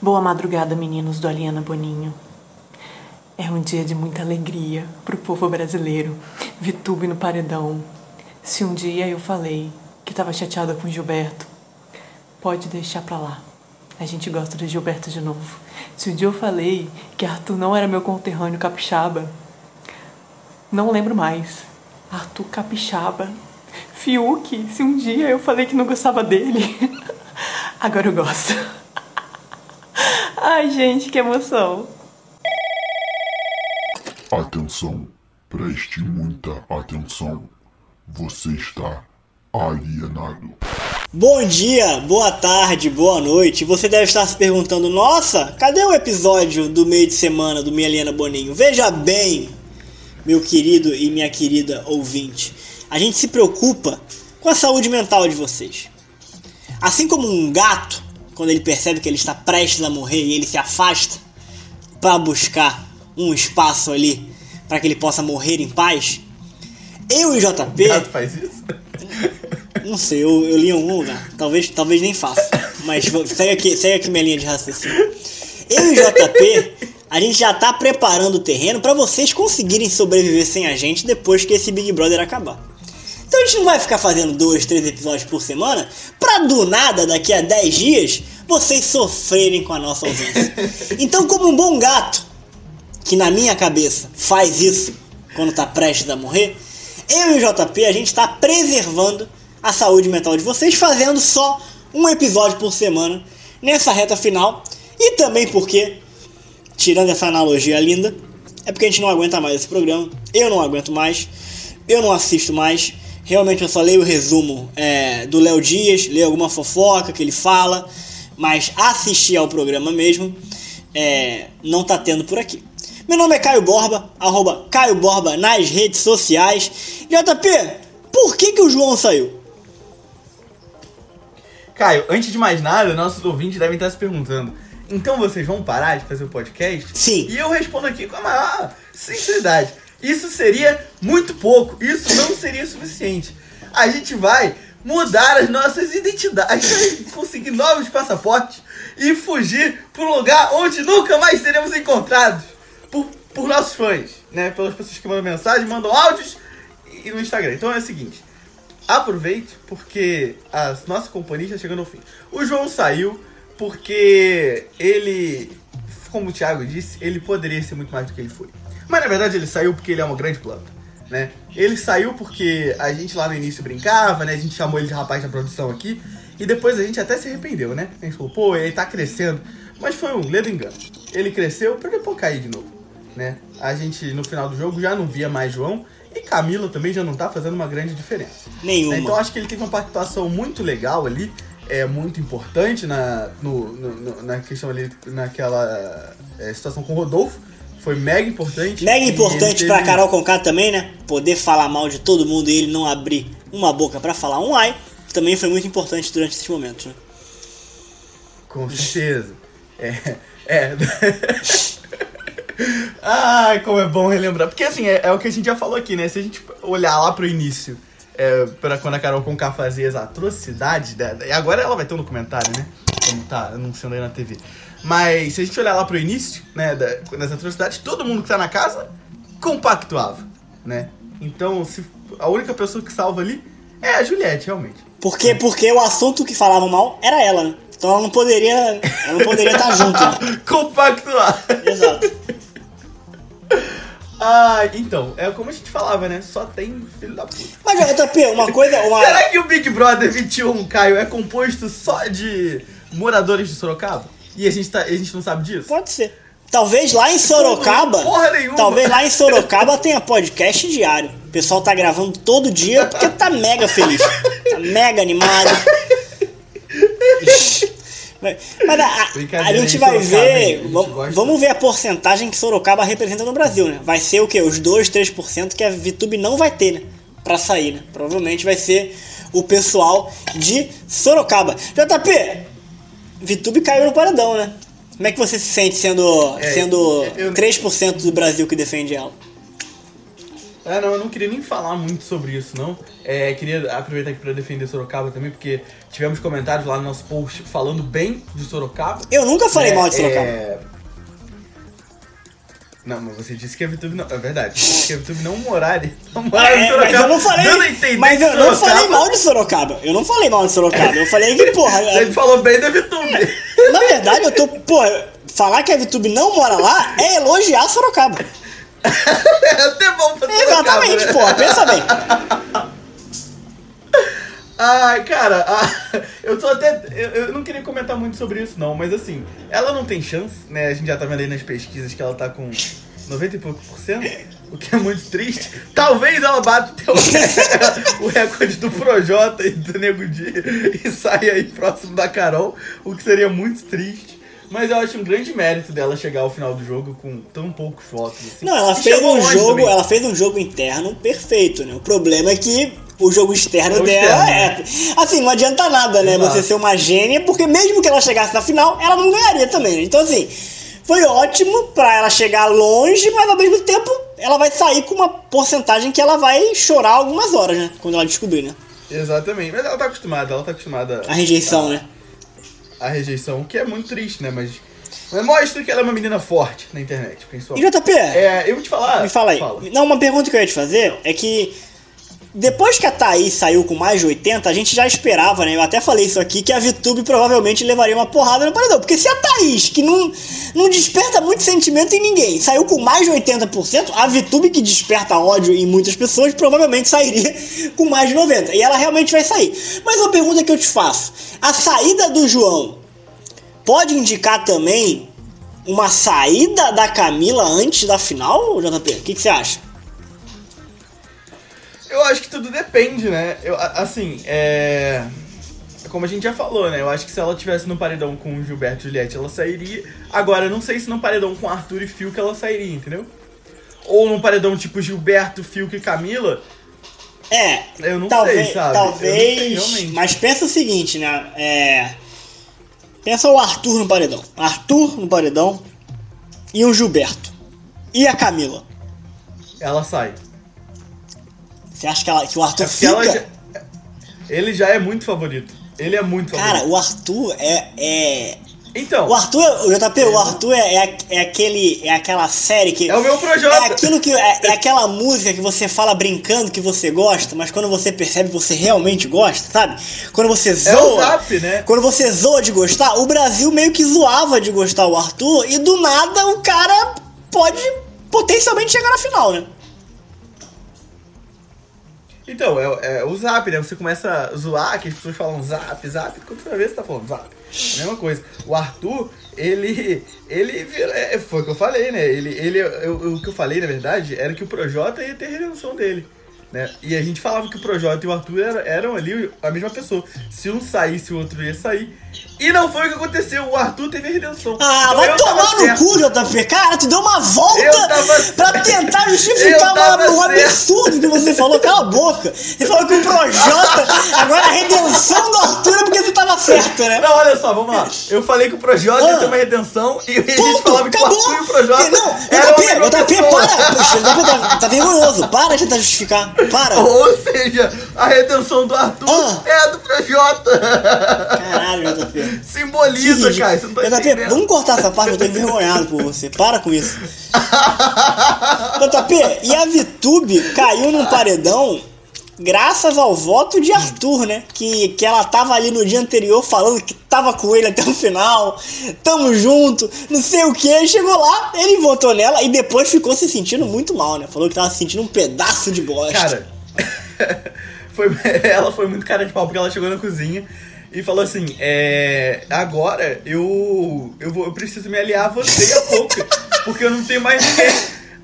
Boa madrugada, meninos do Aliana Boninho. É um dia de muita alegria pro povo brasileiro. Vitube no paredão. Se um dia eu falei que tava chateada com Gilberto, pode deixar pra lá. A gente gosta de Gilberto de novo. Se um dia eu falei que Arthur não era meu conterrâneo capixaba, não lembro mais. Arthur capixaba. Fiuk, se um dia eu falei que não gostava dele, agora eu gosto. Ai, gente, que emoção. Atenção, preste muita atenção. Você está alienado. Bom dia, boa tarde, boa noite. Você deve estar se perguntando: nossa, cadê o episódio do meio de semana do Minha Aliena Boninho? Veja bem, meu querido e minha querida ouvinte, a gente se preocupa com a saúde mental de vocês. Assim como um gato, quando ele percebe que ele está prestes a morrer e ele se afasta para buscar um espaço ali para que ele possa morrer em paz, eu e JP. O gato faz isso? Não sei, eu, eu li em algum lugar. Talvez, talvez nem faça. Mas segue aqui, segue aqui minha linha de raciocínio. Eu e JP, a gente já tá preparando o terreno para vocês conseguirem sobreviver sem a gente depois que esse Big Brother acabar. Então a gente não vai ficar fazendo dois, três episódios por semana pra do nada, daqui a 10 dias, vocês sofrerem com a nossa ausência. Então, como um bom gato, que na minha cabeça faz isso quando tá prestes a morrer, eu e o JP a gente tá preservando a saúde mental de vocês, fazendo só um episódio por semana nessa reta final. E também porque, tirando essa analogia linda, é porque a gente não aguenta mais esse programa. Eu não aguento mais, eu não assisto mais. Realmente eu só leio o resumo é, do Léo Dias, leio alguma fofoca que ele fala, mas assistir ao programa mesmo é, não tá tendo por aqui. Meu nome é Caio Borba, arroba Caio Borba nas redes sociais. JP, por que, que o João saiu? Caio, antes de mais nada, nossos ouvintes devem estar se perguntando: então vocês vão parar de fazer o podcast? Sim. E eu respondo aqui com a maior sinceridade: isso seria muito pouco, isso não seria suficiente. A gente vai mudar as nossas identidades, conseguir novos passaportes e fugir para um lugar onde nunca mais seremos encontrados por, por nossos fãs, né? Pelas pessoas que mandam mensagem, mandam áudios e no Instagram. Então é o seguinte. Aproveite, porque a nossa companhia está chegando ao fim. O João saiu porque ele, como o Thiago disse, ele poderia ser muito mais do que ele foi. Mas na verdade ele saiu porque ele é uma grande planta, né? Ele saiu porque a gente lá no início brincava, né? A gente chamou ele de rapaz da produção aqui. E depois a gente até se arrependeu, né? A gente falou, pô, ele tá crescendo. Mas foi um ledo engano. Ele cresceu pra depois cair de novo, né? A gente, no final do jogo, já não via mais João. E Camila também já não tá fazendo uma grande diferença. Nenhuma. Então acho que ele teve uma participação muito legal ali, é muito importante na, no, no- no- na questão ali, naquela é, situação com o Rodolfo. Foi mega importante. Mega importante teve- Carol Conká também, né? Poder falar mal de todo mundo e ele não abrir uma boca pra falar um ai, também foi muito importante durante esses momentos, né? Com certeza. É. É. Ai, como é bom relembrar. Porque assim, é, é o que a gente já falou aqui, né? Se a gente olhar lá pro início, é, pra quando a Carol Conká fazia as atrocidades dela. E agora ela vai ter um documentário, né? Como tá anunciando aí na TV. Mas se a gente olhar lá pro início, né, da, das atrocidades, todo mundo que tá na casa compactuava, né? Então, se, a única pessoa que salva ali é a Juliette, realmente. Porque, porque o assunto que falavam mal era ela, né? Então ela não poderia. Ela não poderia estar junto. Né? compactuar. Exato. Ah, então, é como a gente falava, né? Só tem filho da puta. Mas, JP, uma coisa. Uma... Será que o Big Brother 21, Caio, é composto só de moradores de Sorocaba? E a gente, tá, a gente não sabe disso? Pode ser. Talvez lá em Sorocaba. Porra nenhuma. Talvez lá em Sorocaba tenha podcast diário. O pessoal tá gravando todo dia porque tá mega feliz. Tá mega animado. Mas, mas a, a- gente vai ver. gente vamos ver a porcentagem que Sorocaba representa no Brasil, né? Vai ser o quê? Os 2, 3% que a VTube não vai ter, né? Pra sair, né? Provavelmente vai ser o pessoal de Sorocaba. JP, VTube caiu no paredão, né? Como é que você se sente sendo, É, sendo eu- 3% do Brasil que defende ela? É, não, eu não queria nem falar muito sobre isso, não. É, queria aproveitar aqui pra defender Sorocaba também, porque tivemos comentários lá no nosso post falando bem de Sorocaba. Eu nunca falei É, mal de Sorocaba. é, Não, mas você disse que a VTube não. É verdade. Disse que a VTube não moraria. Não moraria em É, Sorocaba. mas eu não falei. Dando a entender Mas eu não falei mal de Sorocaba. Eu não falei mal de Sorocaba. Eu falei que, porra. Ele falou bem da VTube. Na verdade, eu tô. Porra, falar que a VTube não mora lá é elogiar Sorocaba. é até bom pra Sorocaba. Exatamente, né? porra. Pensa bem. Ai, cara, ah, eu tô até. Eu, eu não queria comentar muito sobre isso, não, mas assim, ela não tem chance, né? A gente já tá vendo aí nas pesquisas que ela tá com 90 e pouco por cento, o que é muito triste. Talvez ela bata o, o recorde do Projota e do Nego Di e saia aí próximo da Carol, o que seria muito triste. Mas eu acho um grande mérito dela chegar ao final do jogo com tão poucos votos. Assim. Não, ela E fez um jogo, também. ela fez um jogo interno perfeito, né? O problema é que o jogo externo o dela externo, é. Assim, não adianta nada, né? Exato. Você ser uma gênia, porque mesmo que ela chegasse na final, ela não ganharia também. né? Então, assim, foi ótimo pra ela chegar longe, mas ao mesmo tempo ela vai sair com uma porcentagem que ela vai chorar algumas horas, né? Quando ela descobrir, né? Exatamente, mas ela tá acostumada, ela tá acostumada A rejeição, né? a rejeição, o que é muito triste, né? Mas, mas mostra que ela é uma menina forte na internet, E principalmente. JP, É, eu vou te falar. me fala aí. Fala. Não, uma pergunta que eu ia te fazer é que depois que a Thaís saiu com mais de 80, a gente já esperava, né? Eu até falei isso aqui, que a VTube provavelmente levaria uma porrada no paredão. Porque se a Thaís, que não, não desperta muito sentimento em ninguém, saiu com mais de 80%, a VTube, que desperta ódio em muitas pessoas, provavelmente sairia com mais de 90%. E ela realmente vai sair. Mas uma pergunta que eu te faço: a saída do João pode indicar também uma saída da Camila antes da final, JP? O que, que você acha? Eu acho que tudo depende, né? Eu, assim, é. Como a gente já falou, né? Eu acho que se ela tivesse no paredão com o Gilberto e Juliette, ela sairia. Agora, eu não sei se no paredão com Arthur e Fiuk ela sairia, entendeu? Ou num paredão tipo Gilberto, Fiuk e Camila. É, Eu não talvez, sei, sabe? Sei, Talvez. realmente. mas pensa o seguinte, né? É, pensa o Arthur no paredão. Arthur no paredão e o Gilberto. E a Camila. Ela sai. Você acha que, ela, que o Arthur É fica? já... Ele já é muito favorito. Ele é muito favorito. Cara, o Arthur é. é... então. O Arthur, o JP, o Arthur é, é, é aquele. É aquela série que. É o meu Projota. É aquilo que. É, é aquela música que você fala brincando que você gosta, mas quando você percebe você realmente gosta, sabe? Quando você zoa. É o Zap, né? Quando você zoa de gostar, o Brasil meio que zoava de gostar o Arthur e do nada o cara pode potencialmente chegar na final, né? Então, é, é o zap, né? Você começa a zoar, que as pessoas falam zap, zap, quando você ver, você tá falando zap. É a mesma coisa. O Arthur, ele. Ele. É, foi o que eu falei, né? Ele. ele eu- eu- o que eu falei, na verdade, era que o Projota ia ter redenção dele. Né? E a gente falava que o Projota e o Arthur eram, eram ali a mesma pessoa. Se um saísse, o outro ia sair. E não foi o que aconteceu. O Arthur teve a redenção. Ah, Então vai tomar no certo. cu, JP. Cara, tu deu uma volta pra tentar justificar uma, um absurdo que você falou. Cala a boca. Você falou que o Projota, agora a redenção do Arthur é porque você tava certo, né? Não, olha só, vamos lá. Eu falei que o Projota ia Ah. ter uma redenção e a gente Ponto, falava que o acabou. Arthur e o Projota Não, JP, JP, para. Poxa, JP tá, tá vergonhoso. Para de tentar justificar. Para. Ou seja, a redenção do Arthur Ah. é a do Projota. Caralho, JP. Simboliza, Que cara. Você não tá JP, entendendo. vamos cortar essa parte, eu tô envergonhado por você. Para com isso. JP, e a Vitube caiu num paredão graças ao voto de Arthur, né? Que, que ela tava ali no dia anterior falando que tava com ele até o final, tamo junto, não sei o que. Chegou lá, ele votou nela e depois ficou se sentindo muito mal, né? Falou que tava se sentindo um pedaço de bosta. Cara, foi, ela foi muito cara de pau porque ela chegou na cozinha e falou assim: é, agora eu, eu, vou, eu preciso me aliar a você e a Pouca, porque eu não tenho mais ninguém.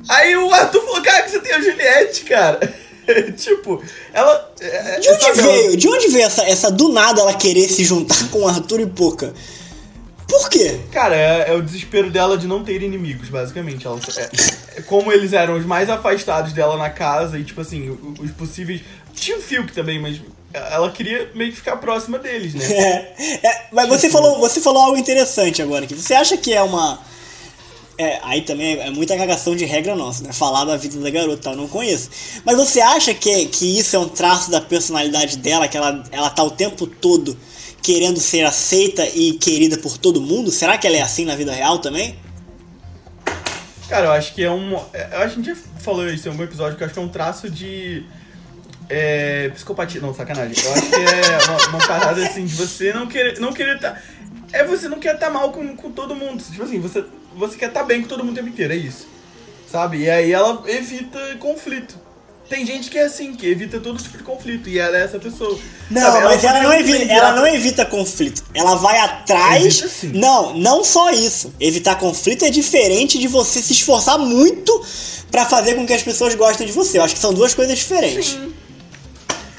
Aí o Arthur falou: cara, que você tem a Juliette, cara. tipo, ela. é, De onde sabe, ela- veio? De onde veio essa, essa do nada ela querer se juntar com o Arthur e Poca? Por quê? Cara, é, é o desespero dela de não ter inimigos, basicamente. Ela, é- é como eles eram os mais afastados dela na casa e, tipo assim, o- os possíveis. Tinha o Fiuk também, mas ela queria meio que ficar próxima deles, né? É, é, mas você falou, você falou algo interessante agora aqui. Você acha que é uma É, aí também é muita cagação de regra nossa, né? Falar da vida da garota, tal, não conheço. Mas você acha que, que isso é um traço da personalidade dela, que ela, ela tá o tempo todo querendo ser aceita e querida por todo mundo? Será que ela é assim na vida real também? Cara, eu acho que é um. é, Eu a gente já falou isso em algum episódio, que eu acho que é um traço de. É, psicopatia. Não, sacanagem. Eu acho que é uma, uma parada assim de você não querer. Não querer tá, é você não quer estar mal com, com todo mundo. Tipo assim, você, você quer estar bem com todo mundo o tempo inteiro, é isso. Sabe? E aí ela evita conflito. Tem gente que é assim, que evita todo tipo de conflito. E ela é essa pessoa. Não, Sabe? mas ela não, evita, ela não evita conflito. Ela vai atrás. Evita. Não, não só isso. Evitar conflito é diferente de você se esforçar muito pra fazer com que as pessoas gostem de você. Eu acho que são duas coisas diferentes. Sim.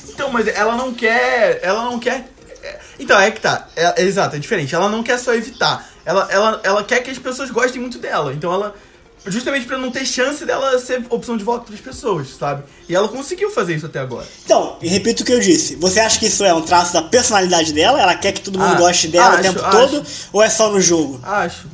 Então, mas ela não quer. Ela não quer. é, Então, é que tá. É, é exato, é diferente. Ela não quer só evitar. Ela, ela, ela quer que as pessoas gostem muito dela. Então ela. Justamente pra não ter chance dela ser opção de voto pras pessoas, sabe? E ela conseguiu fazer isso até agora. Então, e repito o que eu disse. Você acha que isso é um traço da personalidade dela? Ela quer que todo mundo Ah, goste dela acho, o tempo acho. todo? Ou é só no jogo? Acho.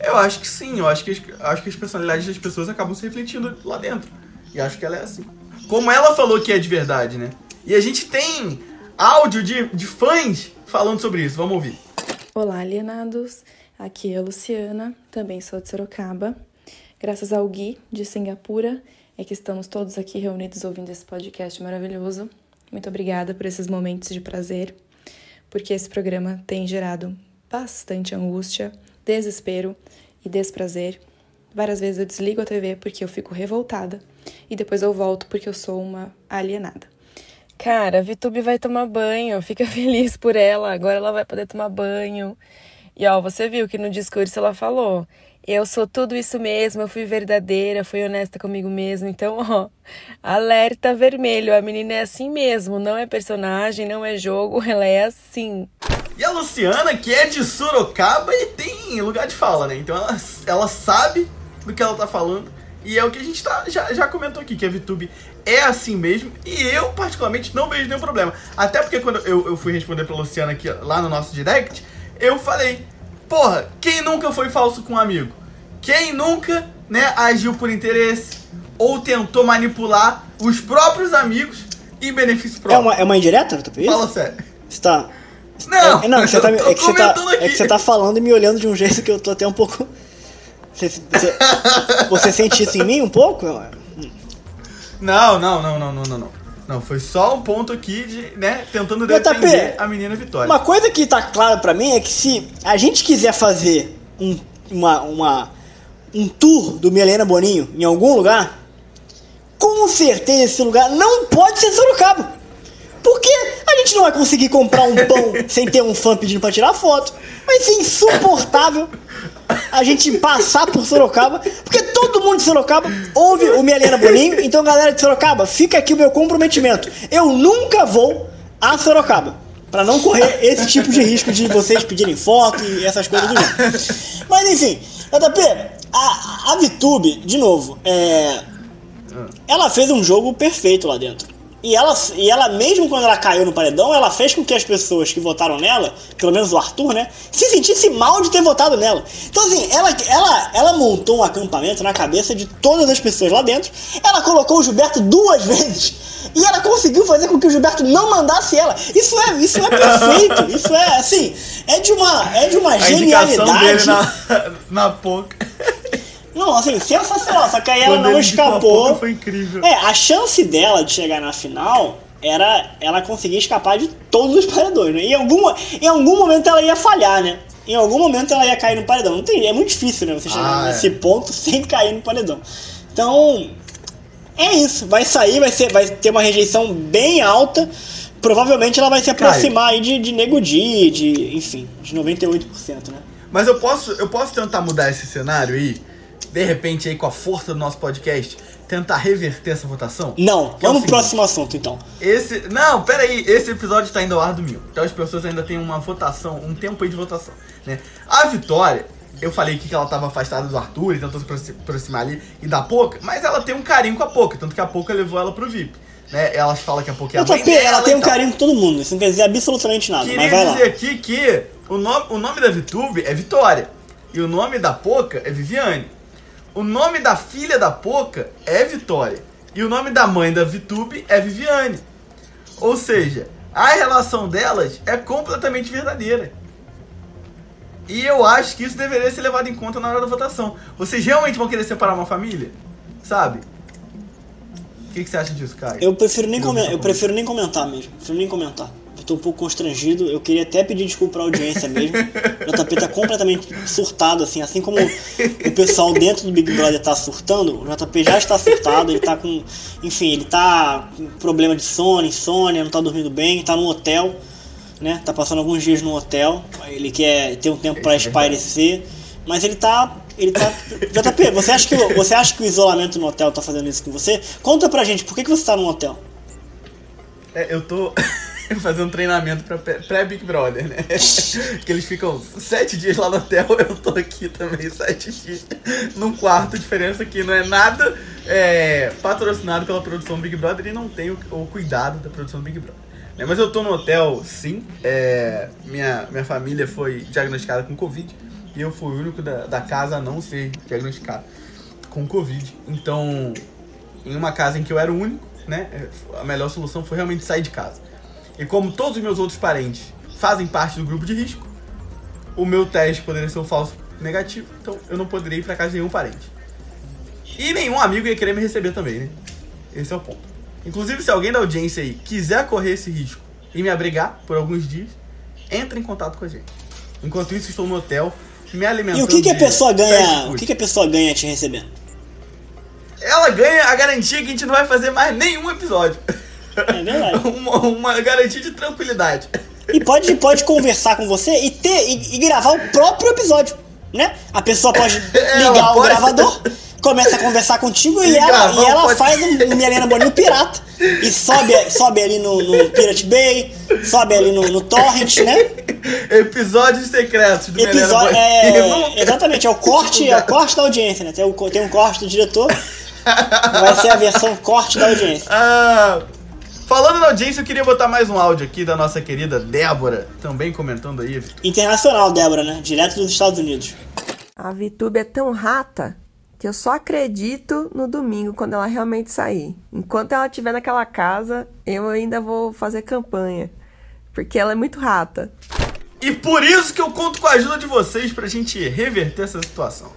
Eu acho que sim. Eu acho que, as- acho que as personalidades das pessoas acabam se refletindo lá dentro. E acho que ela é assim. Como ela falou que é de verdade, né? E a gente tem áudio de, de fãs falando sobre isso. Vamos ouvir. Olá, alienados. Aqui é a Luciana, também sou de Sorocaba. Graças ao Gui, de Singapura, é que estamos todos aqui reunidos ouvindo esse podcast maravilhoso. Muito obrigada por esses momentos de prazer, porque esse programa tem gerado bastante angústia, desespero e desprazer. Várias vezes eu desligo a TV porque eu fico revoltada e depois eu volto porque eu sou uma alienada. Cara, a Vitube vai tomar banho, fica feliz por ela, agora ela vai poder tomar banho. E ó, você viu que no discurso ela falou: eu sou tudo isso mesmo, eu fui verdadeira, fui honesta comigo mesma. Então, ó, alerta vermelho, a menina é assim mesmo, não é personagem, não é jogo, ela é assim. E a Luciana, que é de Sorocaba e tem lugar de fala, né? Então ela, ela sabe do que ela tá falando. E é o que a gente tá, já, já comentou aqui, que a VTube é assim mesmo. E eu, particularmente, não vejo nenhum problema. Até porque quando eu, eu fui responder pra Luciana aqui lá no nosso direct, eu falei: Porra, quem nunca foi falso com um amigo? Quem nunca, né, agiu por interesse ou tentou manipular os próprios amigos em benefício É próprio? uma, é uma indireta, Tupi? Fala sério. Você tá. Não, é, não, que você tá, é, que você tá, é que você tá falando e me olhando de um jeito que eu tô até um pouco. Você, você, você sente isso em mim um pouco? Não, não, não, não, não, não, não. Não, foi só um ponto aqui de, né, tentando defender a menina Vitória. Uma coisa que tá clara pra mim é que se a gente quiser fazer um, uma, uma, um tour do Milena Boninho em algum lugar, com certeza esse lugar não pode ser Sorocaba. Porque a gente não vai conseguir comprar um pão sem ter um fã pedindo pra tirar foto. Vai ser insuportável a gente passar por Sorocaba, porque todo mundo de Sorocaba ouve o Milena Boninho. Então, galera de Sorocaba, fica aqui o meu comprometimento. Eu nunca vou a Sorocaba. Pra não correr esse tipo de risco de vocês pedirem foto e essas coisas do gênero. Mas enfim, JP, a, a VTube, de novo, é, ela fez um jogo perfeito lá dentro. E ela, e ela, mesmo quando ela caiu no paredão, ela fez com que as pessoas que votaram nela, pelo menos o Arthur, né, se sentisse mal de ter votado nela. Então, assim, ela, ela, ela montou um acampamento na cabeça de todas as pessoas lá dentro. Ela colocou o Gilberto duas vezes. E ela conseguiu fazer com que o Gilberto não mandasse ela. Isso é, isso é perfeito. Isso é, assim, é de uma, é de uma a genialidade. dele na, na boca. Não, assim, sensacional. Só que aí ela Quando não escapou. foi incrível. É, a chance dela de chegar na final era ela conseguir escapar de todos os paredões, né? Em, alguma, em algum momento ela ia falhar, né? Em algum momento ela ia cair no paredão. Não tem, é muito difícil, né? Você chegar Ah, é. nesse ponto sem cair no paredão. Então, é isso. Vai sair, vai, ser, vai ter uma rejeição bem alta. Provavelmente ela vai se aproximar aí de, de Nego Di, de, enfim, de 98%, né? Mas eu posso, eu posso tentar mudar esse cenário aí? De repente aí com a força do nosso podcast, tentar reverter essa votação? Não, é vamos pro próximo assunto então. Esse. Não, pera aí, esse episódio tá indo ao ar domingo. Então as pessoas ainda têm uma votação, um tempo aí de votação, né? A Vitória, eu falei aqui que ela tava afastada do Arthur e tentou se aproxi- aproximar ali e da Poca, mas ela tem um carinho com a Poca, tanto que a Poca levou ela pro VIP. Né? Elas falam que a Poca é a mãe JP, dela ela tem um tal. carinho com todo mundo, isso não quer dizer absolutamente nada, Queria mas vai lá. dizer aqui que o nome, o nome da VTube é Vitória. E o nome da Poca é Viviane. O nome da filha da Poca é Vitória. E o nome da mãe da Vitube é Viviane. Ou seja, a relação delas é completamente verdadeira. E eu acho que isso deveria ser levado em conta na hora da votação. Vocês realmente vão querer separar uma família? Sabe? O que, que você acha disso, Caio? Eu prefiro nem, Eu vou eu prefiro nem comentar mesmo. Prefiro nem comentar. Tô um pouco constrangido. Eu queria até pedir desculpa pra audiência mesmo. O JP tá completamente surtado, assim. Assim como o pessoal dentro do Big Brother tá surtando, o JP já está surtado. Ele tá com. Enfim, ele tá com problema de sono, insônia, não tá dormindo bem, tá no hotel, né? Tá passando alguns dias no hotel. Ele quer ter um tempo Isso é espairecer. Mas ele tá. Ele tá. JP, você acha, que, o- você acha que o isolamento no hotel tá fazendo isso com você? Conta pra gente, por que, que você tá no hotel? É, eu tô fazendo treinamento pra pré- pré-Big Brother, né? que eles ficam sete dias lá no hotel, eu tô aqui também sete dias num quarto. Diferença que não é nada é, patrocinado pela produção Big Brother e não tem o, o cuidado da produção Big Brother. né? Mas eu tô no hotel, sim. É, minha, minha família foi diagnosticada com Covid e eu fui o único da, da casa a não ser diagnosticado com Covid. Então, em uma casa em que eu era o único, né? A melhor solução foi realmente sair de casa. E como todos os meus outros parentes fazem parte do grupo de risco, o meu teste poderia ser um falso negativo, então eu não poderia ir pra casa de nenhum parente. E nenhum amigo ia querer me receber também, né? Esse é o ponto. Inclusive, se alguém da audiência aí quiser correr esse risco e me abrigar por alguns dias, entre em contato com a gente. Enquanto isso, estou no hotel, me alimentando E o que, que a pessoa ganha? O que, que a pessoa ganha te recebendo? Ela ganha a garantia que a gente não vai fazer mais nenhum episódio. É verdade. uma, uma garantia de tranquilidade. E pode, pode conversar com você e ter e, e gravar o próprio episódio, né? A pessoa pode É, ligar o gravador, começa a conversar contigo e, E ela, e ela faz um, Milena Boninho pirata. E sobe, sobe ali no, no Pirate Bay, sobe ali no, no Torrent, né? Episódios secretos do Episódio. É, exatamente, é o corte, é o corte da audiência, né? Tem, o, tem um corte do diretor. Vai ser a versão corte da audiência. Ah, falando na audiência, eu queria botar mais um áudio aqui da nossa querida Débora, também comentando aí. Internacional, Débora, né? Direto dos Estados Unidos. A VTube é tão rata que eu só acredito no domingo quando ela realmente sair. Enquanto ela estiver naquela casa, eu ainda vou fazer campanha. Porque ela é muito rata. E por isso que eu conto com a ajuda de vocês pra gente reverter essa situação.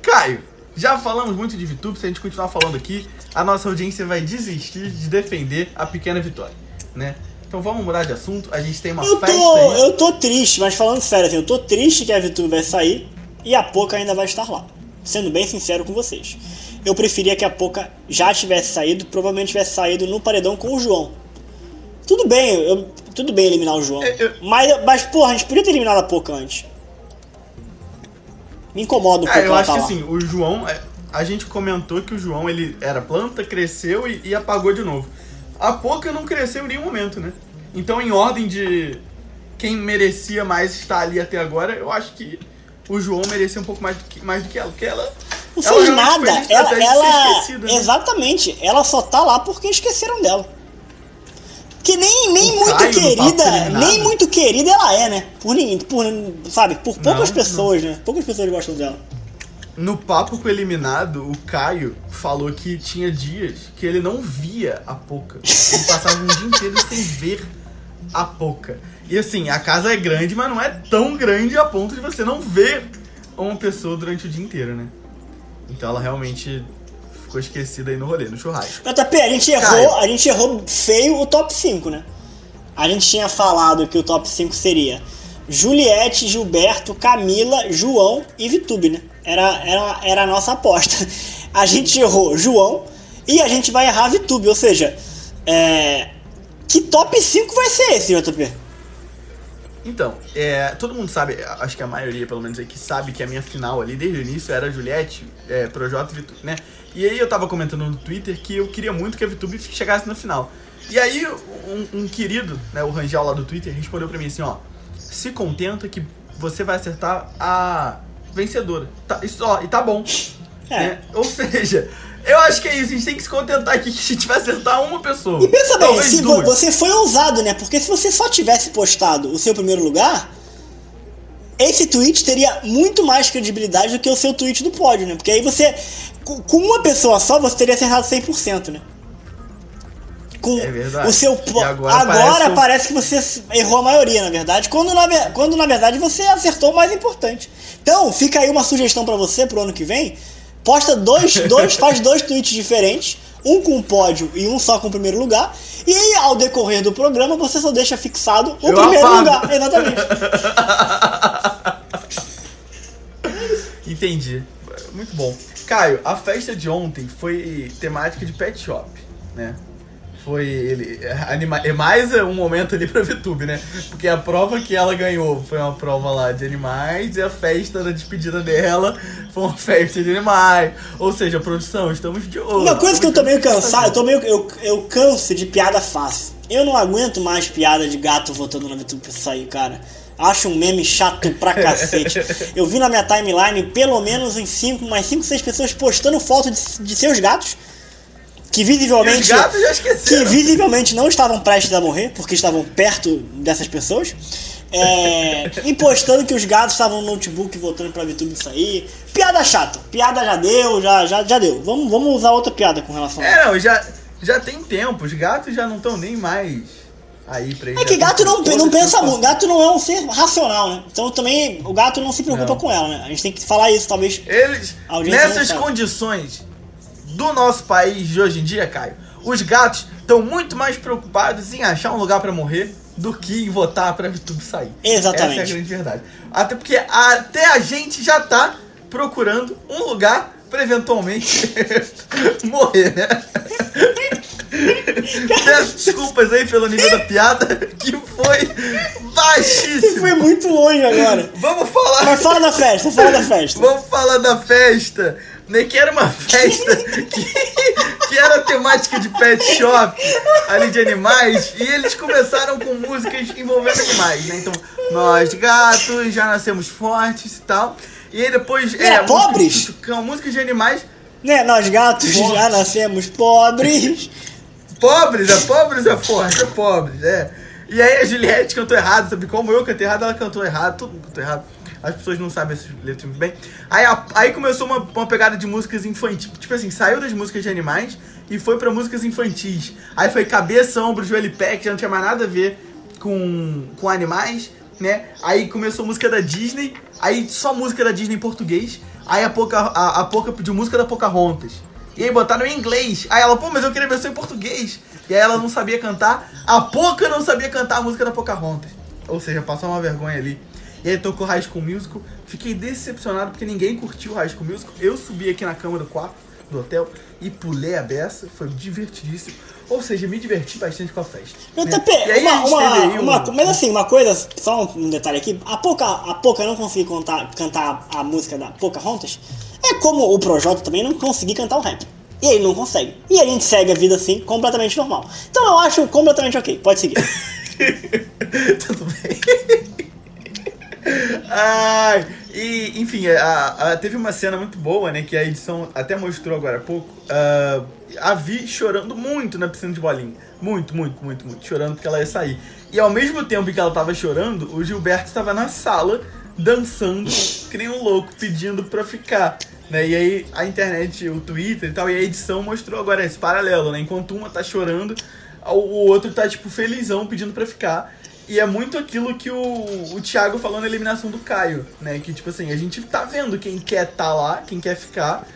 Caio, já falamos muito de VTube, se a gente continuar falando aqui, a nossa audiência vai desistir de defender a pequena vitória, né? Então vamos mudar de assunto, a gente tem uma Eu festa tô, aí. eu tô triste, mas falando sério, assim, eu tô triste que a VTube vai sair e a Poca ainda vai estar lá. Sendo bem sincero com vocês. Eu preferia que a Poca já tivesse saído, provavelmente tivesse saído no paredão com o João. Tudo bem, eu, tudo bem eliminar o João. É, eu- Mas, mas, porra, a gente podia ter eliminado a Poca antes. Me incomoda um pouco É, eu acho tá que lá. assim, o João, é, a gente comentou que o João ele era planta, cresceu e, e apagou de novo. A Poca não cresceu em nenhum momento, né? Então, em ordem de quem merecia mais estar ali até agora, eu acho que o João merecia um pouco mais do que, mais do que ela, porque ela Não ela fez nada. Ela, ela- esquecida, né? exatamente. Ela só tá lá porque esqueceram dela. Que nem, nem O muito Caio querida, nem muito querida ela é, né? Por por, sabe, por poucas Não, pessoas, né? Poucas pessoas gostam dela. No papo com o eliminado, o Caio falou que tinha dias que ele não via a Poca. Ele passava um dia inteiro sem ver a Poca. E assim, a casa é grande, mas não é tão grande a ponto de você não ver uma pessoa durante o dia inteiro, né? Então ela realmente ficou esquecida aí no rolê, no churrasco. JP, a gente errou, Caio. a gente errou feio o top 5, né? A gente tinha falado que o top 5 seria Juliette, Gilberto, Camila, João e Vitube, né? Era, era, era a nossa aposta. A gente errou João e a gente vai errar Vitube, ou seja, é, que top 5 vai ser esse, JP? Então, é, todo mundo sabe, acho que a maioria, pelo menos aqui, sabe que a minha final ali, desde o início, era Juliette, é, Projota e Vitube, né? E aí eu tava comentando no Twitter que eu queria muito que a Vitube chegasse na final. E aí um, um querido, né, o Rangel lá do Twitter, respondeu pra mim assim, ó, se contenta que você vai acertar a vencedora. Tá, isso, ó, e tá bom. É. né? Ou seja, eu acho que é isso, a gente tem que se contentar aqui que a gente vai acertar uma pessoa. E pensa bem, se duas. você foi ousado, né? Porque se você só tivesse postado o seu primeiro lugar, esse tweet teria muito mais credibilidade do que o seu tweet do pódio, né? Porque aí você, com uma pessoa só, você teria acertado 100%, né? Com É verdade. o seu E agora agora, parece que parece, que você errou a maioria, na verdade, quando na, quando na verdade você acertou o mais importante. Então, fica aí uma sugestão pra você pro ano que vem. Posta dois, dois, faz dois tweets diferentes, um com pódio e um só com o primeiro lugar. E aí, ao decorrer do programa, você só deixa fixado o Eu primeiro apago. lugar. Exatamente. Entendi. Muito bom. Caio, a festa de ontem foi temática de pet shop, né? Foi ele. Anima, é mais um momento ali pra VTube, né? Porque a prova que ela ganhou foi uma prova lá de animais e a festa da despedida dela foi uma festa de animais. Ou seja, produção, estamos de olho. Uma coisa que eu tô meio cansado, eu tô meio. Eu, eu canso de piada fácil. Eu não aguento mais piada de gato voltando na VTube pra sair, cara. Acho um meme chato pra cacete. Eu vi na minha timeline pelo menos em 5, mais 5, 6 pessoas postando foto de, de seus gatos. Que visivelmente. que visivelmente não estavam prestes a morrer, porque estavam perto dessas pessoas. É, e postando que os gatos estavam no notebook voltando pra VTube sair. Piada chata. Piada já deu, já, já, já deu. Vamos, vamos usar outra piada com relação a É, não, já, já tem tempo. Os gatos já não estão nem mais aí pra. É que gato não, não pensa muito, gato não é um ser racional, né? Então também o gato não se preocupa Não. com ela, né? A gente tem que falar isso, talvez. Eles, A nessas condições do nosso país de hoje em dia, Caio, os gatos estão muito mais preocupados em achar um lugar pra morrer do que em votar pra YouTube sair. Exatamente. Essa é a grande verdade. Até porque até a gente já tá procurando um lugar pra eventualmente morrer, né? Peço desculpas aí pelo nível da piada, que foi baixíssimo. Foi muito longe agora. Vamos falar. Mas fala da festa, fala da festa. Vamos falar da festa, né? Que era uma festa que, que era temática de pet shop, ali de animais, e eles começaram com músicas envolvendo animais, né? Então, nós gatos já nascemos fortes e tal. E aí depois. É, música pobres? Chuchucão, músicas de animais. Né, nós gatos já nascemos pobres. Pobres, é pobres é forte, é pobres, é. E aí a Juliette cantou errado, sabe como eu cantei errado, ela cantou errado, todo mundo cantou errado. As pessoas não sabem essas letras muito bem. Aí, a- aí começou uma, uma pegada de músicas infantis. Tipo assim, saiu das músicas de animais e foi pra músicas infantis. Aí foi cabeça, ombro, joelho e pé, que já não tinha mais nada a ver com, com animais, né? Aí começou música da Disney, aí só música da Disney em português. Aí a Poca, a, a Poca pediu música da Pocahontas. E aí botaram em inglês. Aí ela, pô, mas eu queria versão em português. E aí ela não sabia cantar. A Poca não sabia cantar a música da Pocahontas. Ou seja, passou uma vergonha ali. E aí tocou High School Musical. Fiquei decepcionado porque ninguém curtiu High School Musical. Eu subi aqui na cama do quarto do hotel e pulei a beça. Foi divertidíssimo. Ou seja, me diverti bastante com a festa. Eu né? pe- E aí uma, uma, aí um- uma- mas assim, uma coisa, só um detalhe aqui, a Poca, a Poca não conseguir cantar, cantar a música da Pocahontas, é como o Projota também não conseguir cantar o rap. E ele não consegue. E a gente segue a vida assim, completamente normal. Então eu acho completamente ok, pode seguir. Tudo bem. Ai, e, enfim, a, a- teve uma cena muito boa, né? Que a edição até mostrou agora há pouco. ah, a Vi chorando muito na piscina de bolinha. Muito, muito, muito, muito. Chorando porque ela ia sair. E ao mesmo tempo que ela tava chorando, o Gilberto estava na sala dançando que nem um louco, pedindo pra ficar. Né? E aí a internet, o Twitter e tal, e a edição mostrou agora esse paralelo, né? Enquanto uma tá chorando, o outro tá, tipo, felizão pedindo pra ficar. E é muito aquilo que o, o Thiago falou na eliminação do Caio, né? Que, tipo assim, a gente tá vendo quem quer tá lá, quem quer ficar,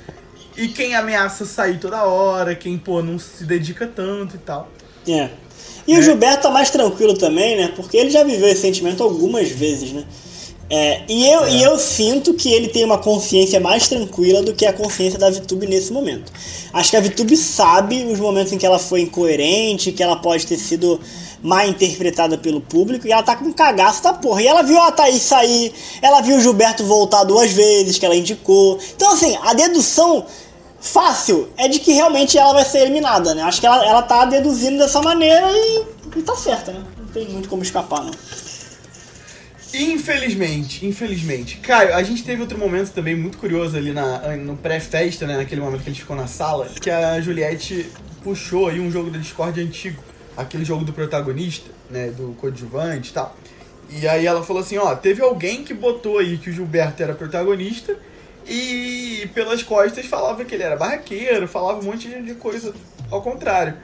e quem ameaça sair toda hora, quem, pô, não se dedica tanto e tal. É. E o Gilberto tá mais tranquilo também, né? Porque ele já viveu esse sentimento algumas vezes, né? É, e, eu, e eu sinto que ele tem uma consciência mais tranquila do que a consciência da VTube nesse momento. Acho que a VTube sabe os momentos em que ela foi incoerente, que ela pode ter sido mal interpretada pelo público, e ela tá com um cagaço da porra. E ela viu a Thaís sair, ela viu o Gilberto voltar duas vezes, que ela indicou. Então, assim, a dedução fácil é de que realmente ela vai ser eliminada, né? Acho que ela, ela tá deduzindo dessa maneira e, e tá certa, né? Não tem muito como escapar, não. Infelizmente, infelizmente. Caio, a gente teve outro momento também muito curioso ali na, no pré-festa, né? Naquele momento que gente ficou na sala, que a Juliette puxou aí um jogo da Discord antigo. Aquele jogo do protagonista, né? Do coadjuvante e tal. E aí ela falou assim, ó, teve alguém que botou aí que o Gilberto era protagonista e pelas costas falava que ele era barraqueiro, falava um monte de coisa ao contrário.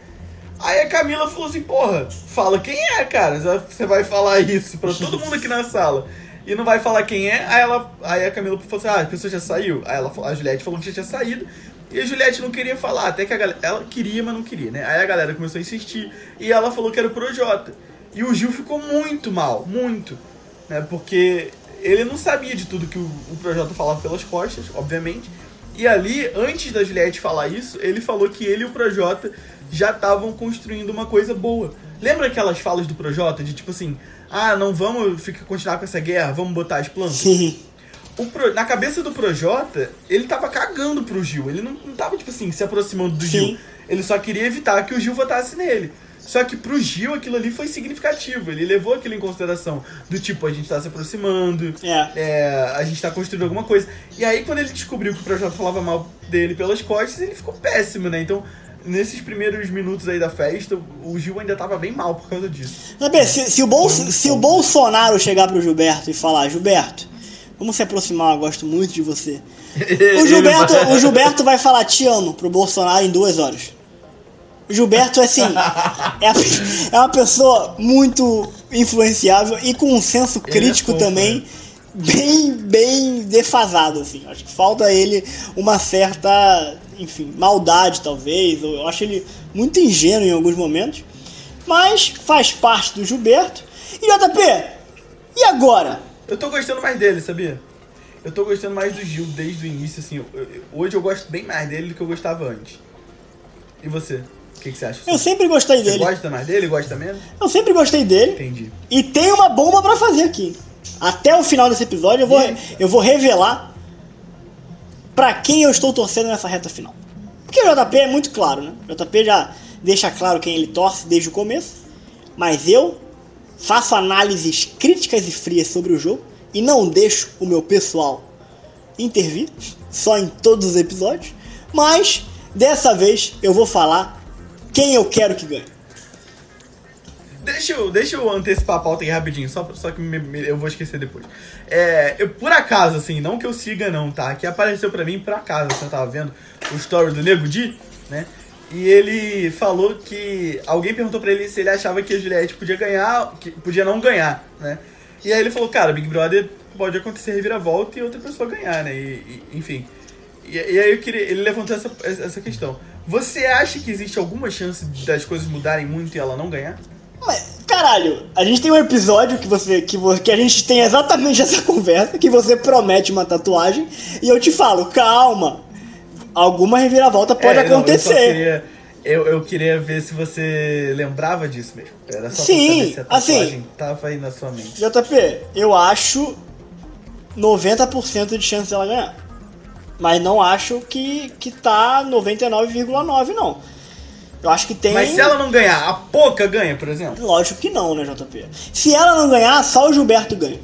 Aí a Camila falou assim, porra, fala quem é, cara. Você vai falar isso pra todo mundo aqui na sala. E não vai falar quem é. Aí, ela, aí a Camila falou assim, ah, a pessoa já saiu. Aí ela, a Juliette falou que já tinha saído. E a Juliette não queria falar, até que a galera. Ela queria, mas não queria, né? Aí a galera começou a insistir. E ela falou que era o Projota. E o Gil ficou muito mal, muito. Né? Porque ele não sabia de tudo que o, o Projota falava pelas costas, obviamente. E ali, antes da Juliette falar isso, ele falou que ele e o Projota já estavam construindo uma coisa boa. Lembra aquelas falas do Projota de tipo assim, ah, não vamos ficar, continuar com essa guerra, vamos botar as plantas? Sim. Pro, na cabeça do Projota, ele tava cagando pro Gil. Ele não, não tava, tipo assim, se aproximando do Sim. Gil. Ele só queria evitar que o Gil votasse nele. Só que pro Gil aquilo ali foi significativo. Ele levou aquilo em consideração. Do tipo, a gente tá se aproximando. É. é, a gente tá construindo alguma coisa. E aí, quando ele descobriu que o Projota falava mal dele pelas costas, ele ficou péssimo, né? Então, nesses primeiros minutos aí da festa, o Gil ainda tava bem mal por causa disso. Sabe, se, se o Bolso- se o Bolsonaro chegar pro Gilberto e falar, Gilberto, vamos se aproximar, eu gosto muito de você. O Gilberto, o Gilberto vai falar te amo pro Bolsonaro em duas horas. O Gilberto, assim, é, a- é uma pessoa muito influenciável e com um senso é crítico fofo, também né? bem, bem defasado, assim. Acho que falta ele uma certa, enfim, maldade, talvez. Eu acho ele muito ingênuo em alguns momentos. Mas faz parte do Gilberto. E JP, e agora? Eu tô gostando mais dele, sabia? Eu tô gostando mais do Gil desde o início, assim. eu- eu- hoje eu gosto bem mais dele do que eu gostava antes. E você? O que, que você acha? Eu sempre gostei Você dele. gosta mais dele? Gosta menos? Eu sempre gostei dele. Entendi. E tem uma bomba pra fazer aqui. Até o final desse episódio eu vou, eu vou revelar pra quem eu estou torcendo nessa reta final. Porque o JP é muito claro, né? O JP já deixa claro quem ele torce desde o começo. Mas eu faço análises críticas e frias sobre o jogo e não deixo o meu pessoal intervir, só em todos os episódios. Mas dessa vez eu vou falar quem eu quero que ganhe. Deixa eu, deixa eu antecipar a pauta aqui rapidinho, só, só que me- me- eu vou esquecer depois. É, eu, por acaso, assim, não que eu siga não, tá? Que apareceu pra mim por acaso, assim, eu tava vendo o story do Nego Di, né? E ele falou que. Alguém perguntou pra ele se ele achava que a Juliette podia ganhar, que podia não ganhar, né? E aí ele falou, cara, Big Brother pode acontecer reviravolta e outra pessoa ganhar, né? E, e- enfim. E, e aí eu queria. Ele levantou essa, essa questão. Você acha que existe alguma chance das coisas mudarem muito e ela não ganhar? Mas, caralho, a gente tem um episódio que você que, que a gente tem exatamente essa conversa, que você promete uma tatuagem e eu te falo, calma, alguma reviravolta pode É, não, acontecer. eu, só queria, eu, eu queria ver se você lembrava disso mesmo. Era só Sim, pra saber se a tatuagem assim- tava aí na sua mente. JP, eu acho 90% de chance dela ganhar. Mas não acho que, que tá 99,9 não. Eu acho que tem. Mas se ela não ganhar, a pouca ganha, por exemplo? Lógico que não, né, JP? Se ela não ganhar, só o Gilberto ganha.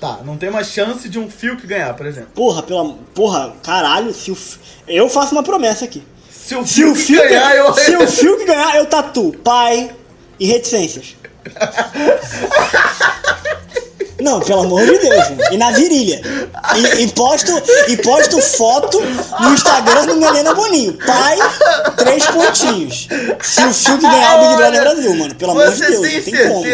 Tá, não tem uma chance de um fio que ganhar, por exemplo. Porra, pela. Porra, caralho, se o. Eu faço uma promessa aqui. Se o Se fio o que Fiuk ganhar, eu. se o Fiuk ganhar, eu tatuo pai e reticências. Não, pelo amor de Deus, gente. E na virilha. E, e posto, e posto foto no Instagram do Melena Boninho. Pai, três pontinhos. Se o Fiuk ganhar o Big Brother Brasil, mano. Pelo amor de Deus, tem não tem como.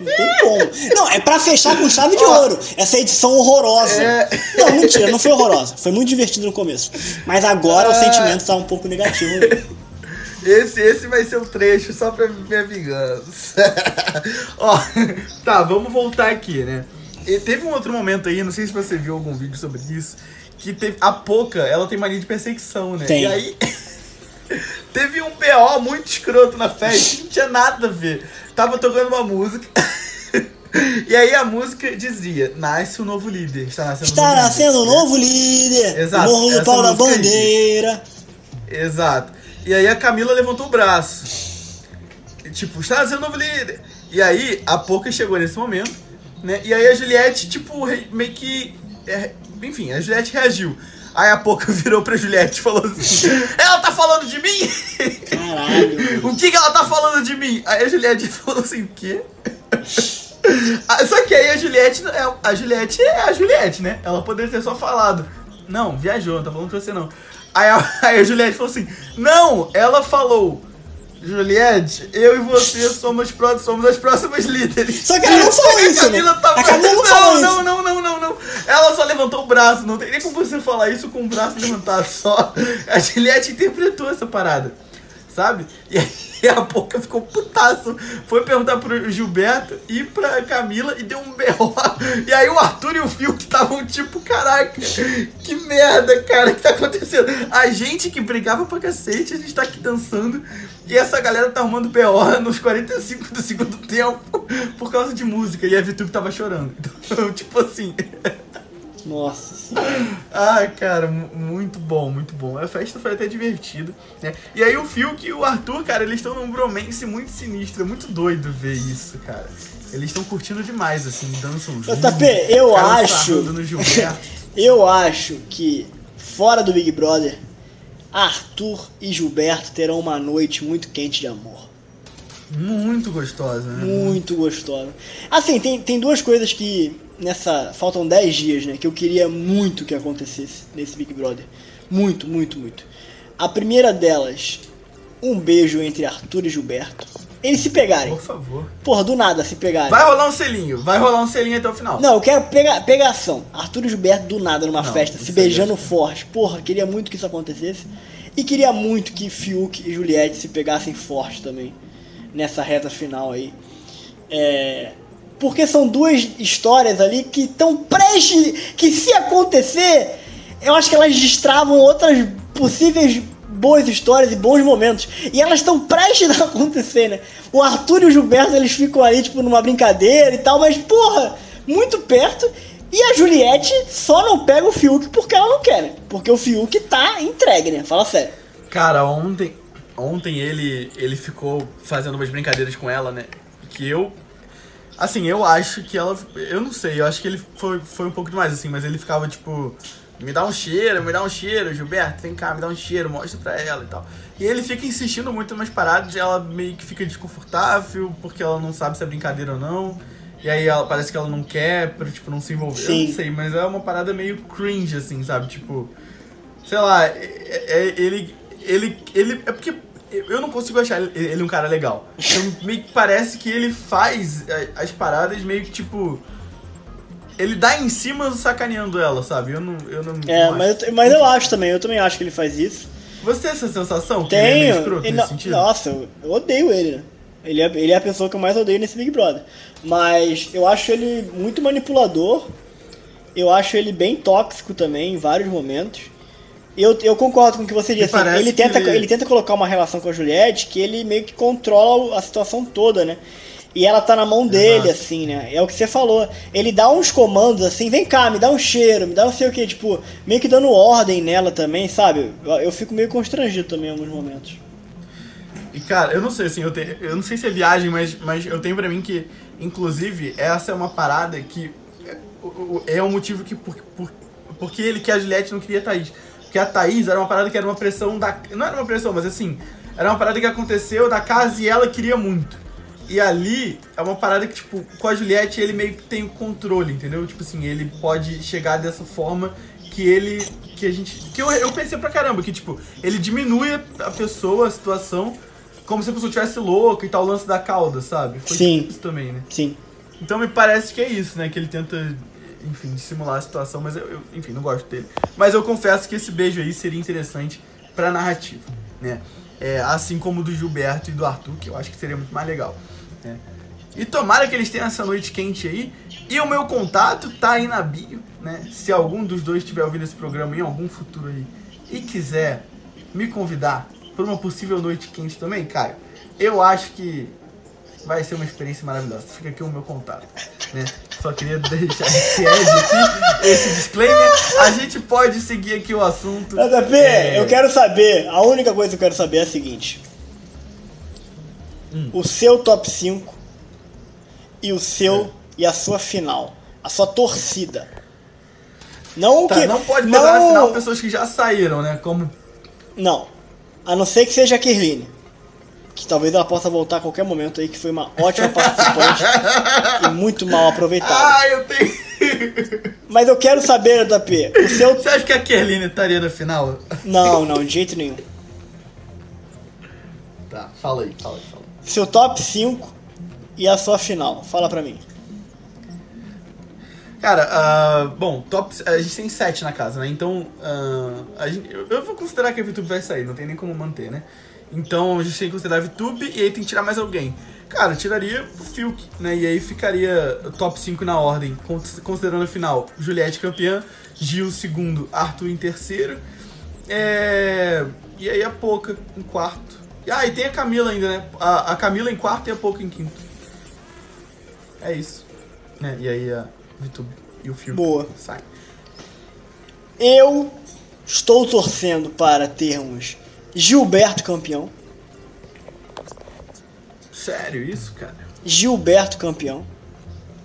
Não tem como. Não, é pra fechar com chave de ouro. Essa edição horrorosa. É. Não, mentira, não foi horrorosa. Foi muito divertido no começo. Mas agora o Ah. sentimento tá um pouco negativo. Esse, esse vai ser o trecho só pra minha vingança. Ó, tá, vamos voltar aqui, né? E teve um outro momento aí, não sei se você viu algum vídeo sobre isso, que teve. A Poca, ela tem mania de perseguição, né? Tem. E aí. teve um BO muito escroto na festa, que não tinha nada a ver. Tava tocando uma música. E aí a música dizia: Nasce um novo líder. Está nascendo Está um novo nascendo um líder. novo líder. Exato, O morro do pau bandeira. Exato. E aí a Camila levantou o braço. E, Tipo, está sendo novo líder. E aí a Poca chegou nesse momento, né? E aí a Juliette, tipo, meio que. é, enfim, a Juliette reagiu. Aí a Poca virou pra Juliette e falou assim: Ela tá falando de mim? Caralho. O que, que ela tá falando de mim? Aí a Juliette falou assim: O quê? Ah, Só que aí a Juliette, é- a Juliette é a Juliette, né? Ela poderia ter só falado. Não, viajou, não tá falando com você não. Aí a, aí a Juliette falou assim: Não, ela falou. Juliette, eu e você somos, pró- somos as próximas líderes. Só que ela não falou que a isso, Camila né? tava- A Camila não não, falou não, isso. não, não, não, não. Ela só levantou o braço. Não tem nem como você falar isso com o braço levantado só. A Juliette interpretou essa parada. Sabe? E aí a Boca ficou putaço. Foi perguntar pro Gilberto e pra Camila e deu um B.O. E aí o Arthur e o Fio que estavam tipo, caraca, que merda, cara, que tá acontecendo? A gente que brigava pra cacete, a gente tá aqui dançando. E essa galera tá arrumando B.O. nos 45 do segundo tempo por causa de música. E a Vitu tava chorando. Então, tipo assim. Nossa senhora. Ai, cara, mu- muito bom, muito bom. A festa foi até divertida, né? E aí o Fiuk e o Arthur, cara, eles estão num bromance muito sinistro. É muito doido ver isso, cara. Eles estão curtindo demais, assim, dançam juntos. JP, eu acho-. Eu acho que, fora do Big Brother, Arthur e Gilberto terão uma noite muito quente de amor. Muito gostosa, né? Muito gostosa. Assim, tem, tem duas coisas que nessa. Faltam 10 dias, né? Que eu queria muito que acontecesse nesse Big Brother. Muito, muito, muito. A primeira delas, um beijo entre Arthur e Gilberto. Eles se pegarem. Por favor. Porra, do nada se pegarem. Vai rolar um selinho, vai rolar um selinho até o final. Não, eu quero pega, pegação. Arthur e Gilberto do nada numa Não, festa, se beijando é- forte. Porra, queria muito que isso acontecesse. E queria muito que Fiuk e Juliette se pegassem forte também. Nessa reta final aí. É. Porque são duas histórias ali que estão prestes. que se acontecer, eu acho que elas destravam outras possíveis boas histórias e bons momentos. E elas estão prestes a acontecer, né? O Arthur e o Gilberto, eles ficam ali, tipo, numa brincadeira e tal, mas, porra, muito perto. E a Juliette só não pega o Fiuk porque ela não quer, né? Porque o Fiuk tá entregue, né? Fala sério. Cara, ontem, ontem ele, ele ficou fazendo umas brincadeiras com ela, né? Que eu. Assim, eu acho que ela. Eu não sei, eu acho que ele foi, foi um pouco demais, assim, mas ele ficava tipo. Me dá um cheiro, me dá um cheiro, Gilberto, vem cá, me dá um cheiro, mostra pra ela e tal. E ele fica insistindo muito umas paradas, ela meio que fica desconfortável, porque ela não sabe se é brincadeira ou não. E aí ela parece que ela não quer, pra, tipo, não se envolver. Eu Sim. não sei, mas é uma parada meio cringe, assim, sabe? Tipo sei lá, é- é- ele, ele, ele, é porque eu não consigo achar ele, um cara legal. Então meio que parece que ele faz a- as paradas meio que tipo, ele dá em cima sacaneando ela, sabe? Eu não, eu não. É, não mas eu, mas eu acho também, eu também acho que ele faz isso. Você tem essa sensação que ele é Tenho. Ele nesse sentido? nossa, eu, eu odeio ele, né? Ele é, ele é a pessoa que eu mais odeio nesse Big Brother. Mas eu acho ele muito manipulador. Eu acho ele bem tóxico também em vários momentos. Eu, eu concordo com o que você disse. assim, ele, tenta, ele- ele tenta colocar uma relação com a Juliette que ele meio que controla a situação toda, né? E ela tá na mão dele, Exato. assim, né? É o que você falou. Ele dá uns comandos assim, vem cá, me dá um cheiro, me dá não sei o que, tipo, meio que dando ordem nela também, sabe? Eu, eu fico meio constrangido também em alguns momentos. E cara, eu não sei assim, eu, tenho, eu não sei se é viagem, mas, mas eu tenho pra mim que, inclusive, essa é uma parada que é, o- é um motivo que por, por, porque ele que a Juliette não queria a Thaís. Porque a Thaís era uma parada que era uma pressão da. Não era uma pressão, mas assim, era uma parada que aconteceu da casa e ela queria muito. E ali é uma parada que, tipo, com a Juliette ele meio que tem o controle, entendeu? Tipo assim, ele pode chegar dessa forma que ele. Que a gente. Que eu, eu pensei pra caramba, que, tipo, ele diminui a- pessoa, a situação, como se a pessoa estivesse louca e tal, o lance da cauda, sabe? Foi Sim. isso também, né? Sim. Então me parece que é isso, né? Que ele tenta, enfim, dissimular a situação, mas eu, eu, enfim, não gosto dele. Mas eu confesso que esse beijo aí seria interessante pra narrativa, né? É, assim como do Gilberto e do Arthur, que eu acho que seria muito mais legal. né? E tomara que eles tenham essa noite quente aí. E o meu contato tá aí na bio, né? Se algum dos dois estiver ouvindo esse programa em algum futuro aí e quiser me convidar para uma possível noite quente também, cara, eu acho que vai ser uma experiência maravilhosa. Fica aqui o meu contato, né? Só queria deixar esse edge aqui, esse disclaimer. A gente pode seguir aqui o assunto. JP, É, eu quero saber, a única coisa que eu quero saber é a seguinte. Hum. O seu top 5 e o seu e a sua final. A sua torcida. Não Tá, que. não pode não, botar na final pessoas que já saíram, né? Como. Não. A não ser que seja a Kerline. Que talvez ela possa voltar a qualquer momento aí, que foi uma ótima participante e muito mal aproveitada. Ah, eu tenho. Mas eu quero saber, JP, o seu. Você acha que a Kerline estaria na final? Não, não, de jeito nenhum. Tá, fala aí, fala aí, fala aí. Seu top 5 e a sua final. Fala pra mim. Cara, ah, bom, top, a gente tem 7 na casa, né? Então, a gente, eu, eu vou considerar que a VTube vai sair, não tem nem como manter, né? Então a gente tem que considerar VTube e aí tem que tirar mais alguém. Cara, tiraria o Fiuk, né? E aí ficaria top 5 na ordem, cons- considerando a final. Juliette campeã, Gil segundo, Arthur em terceiro. É... E aí a Poca em quarto. Ah, e tem a Camila ainda, né? A, a Camila em quarto e a Poca em quinto. É isso. Né? E aí a VTube e o Fiuk Boa. saem. Eu estou torcendo para termos Gilberto campeão. Sério isso, cara? Gilberto campeão.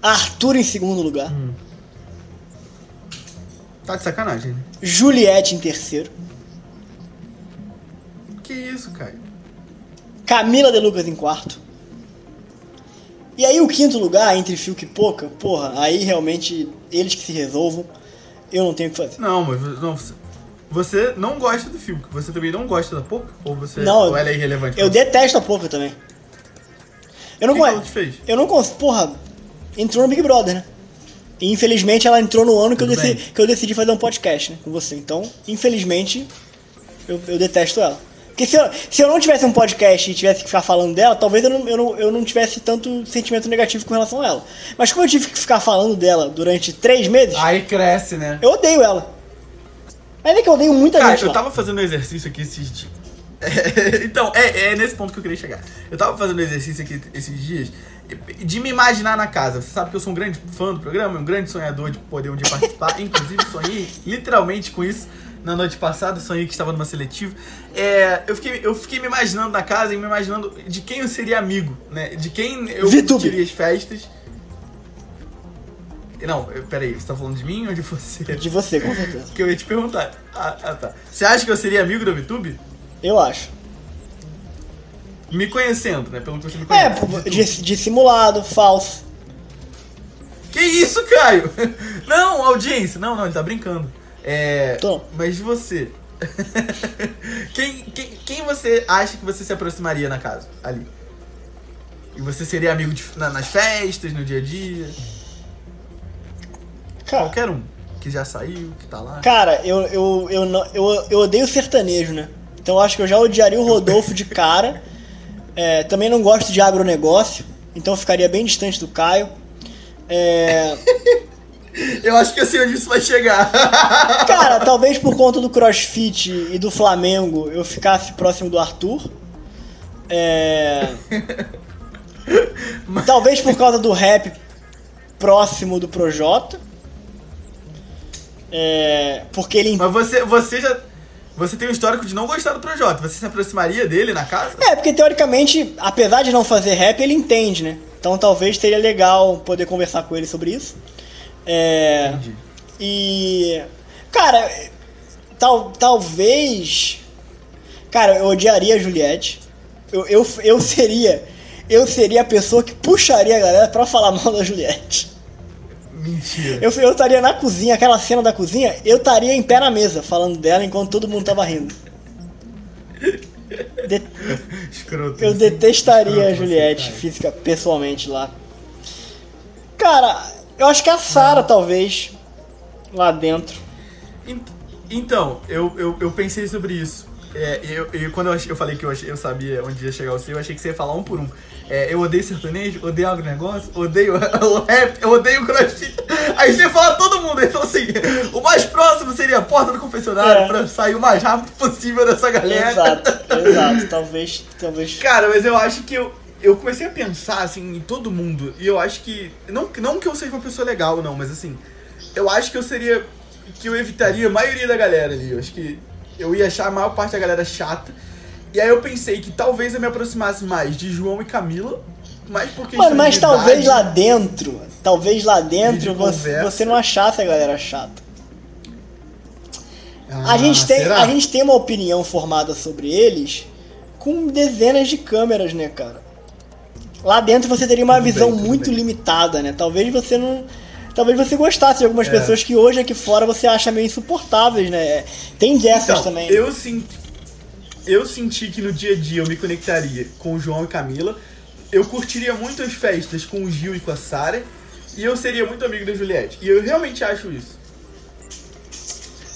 Arthur em segundo lugar. Tá de sacanagem, né? Juliette em terceiro. Que isso, cara? Camila de Lucas em quarto. E aí o quinto lugar, entre Fiuk e Poca, porra, aí realmente eles que se resolvam. Eu não tenho o que fazer. Não, mas não, você- não gosta do Fiuk. Você também não gosta da Poca? Ou você Não, ou ela é irrelevante? Eu detesto a Poca também. Eu não O que que conhe- ela te fez? Eu não consigo. Porra, entrou no Big Brother, né? E infelizmente ela entrou no ano que eu, decidi, que eu decidi fazer um podcast né, com você. Então, infelizmente, eu, eu detesto ela. Porque se eu, se eu não tivesse um podcast e tivesse que ficar falando dela, talvez eu não, eu, não, eu não tivesse tanto sentimento negativo com relação a ela. Mas como eu tive que ficar falando dela durante três meses, Aí cresce, né? eu odeio ela. Mas é que eu odeio muita Cara, gente eu lá. tava fazendo um exercício aqui esses dias. É, então, é, é nesse ponto que eu queria chegar. Eu tava fazendo um exercício aqui esses dias de me imaginar na casa. Você sabe que eu sou um grande fã do programa, um grande sonhador de poder um dia participar. Inclusive, sonhei literalmente com isso na noite passada. Sonhei que estava numa seletiva. É, eu, fiquei, eu fiquei me imaginando na casa e me imaginando de quem eu seria amigo, né? De quem eu curtiria as festas. Não, peraí, você tá falando de mim ou de você? De você, com certeza. Que eu ia te perguntar. Ah, ah, tá. Você acha que eu seria amigo do VTube? Eu acho. Me conhecendo, né? Pelo que você me É, conhece. de- dissimulado, falso. Que isso, Caio? Não, audiência. Não, não, ele tá brincando. É. Tô. Mas de você. quem, quem, quem você acha que você se aproximaria na casa? Ali. E você seria amigo de- na- nas festas, no dia a dia? Cara, Qualquer um. Que já saiu, que tá lá. cara eu, eu, eu, não, eu, eu odeio sertanejo, né? Então eu acho que eu já odiaria o Rodolfo de cara. É, também não gosto de agronegócio, então eu ficaria bem distante do Caio. É, Eu acho que eu sei onde isso vai chegar. cara, talvez por conta do crossfit e do Flamengo eu ficasse próximo do Arthur. É, talvez por causa do rap próximo do Projota. É, porque ele Mas você, você já. Você tem um histórico de não gostar do Projota. Você se aproximaria dele na casa? É, porque teoricamente, apesar de não fazer rap, ele entende, né? Então talvez seria legal poder conversar com ele sobre isso. É. Entendi. E. Cara, tal, talvez. Cara, eu odiaria a Juliette. Eu, eu, eu seria. Eu seria a pessoa que puxaria a galera pra falar mal da Juliette. Mentira. Eu, eu estaria na cozinha, aquela cena da cozinha, eu estaria em pé na mesa falando dela enquanto todo mundo tava rindo. De- Escroto. Eu detestaria a Escroto você, Juliette cara. física, pessoalmente lá. Cara, eu acho que a Sarah, talvez, lá dentro. Ent- Então, eu, eu, eu pensei sobre isso. É, eu, eu- quando eu, eu falei que eu, eu sabia onde ia chegar o seu, eu achei que você ia falar um por um. É, eu odeio sertanejo, odeio agronegócio, odeio o rap, eu odeio o crossfit. Aí você fala todo mundo, então assim, o mais próximo seria a porta do confessionário É. pra sair o mais rápido possível dessa galera. Exato, exato. Talvez, talvez. Cara, mas eu acho que eu, eu comecei a pensar, assim, em todo mundo. E eu acho que. Não, não que eu seja uma pessoa legal, não, mas assim. Eu acho que eu seria. Que eu evitaria a maioria da galera ali. Eu acho que eu ia achar a maior parte da galera chata. E aí eu pensei que talvez eu me aproximasse mais de João e Camila. Mais porque. Mano, mas talvez lá dentro, talvez lá dentro de você, você não achasse a galera chata. a, Ah, gente tem, será? a gente tem uma opinião formada sobre eles com dezenas de câmeras, né, cara? Lá dentro você teria uma Tudo visão bem, muito bem. limitada, né? Talvez você não. Talvez você gostasse de algumas É. pessoas que hoje aqui fora você acha meio insuportáveis, né? Tem dessas Então, também. eu senti, eu senti que no dia a dia eu me conectaria com o João e Camila. Eu curtiria muito as festas com o Gil e com a Sara. E eu seria muito amigo da Juliette. E eu realmente acho isso.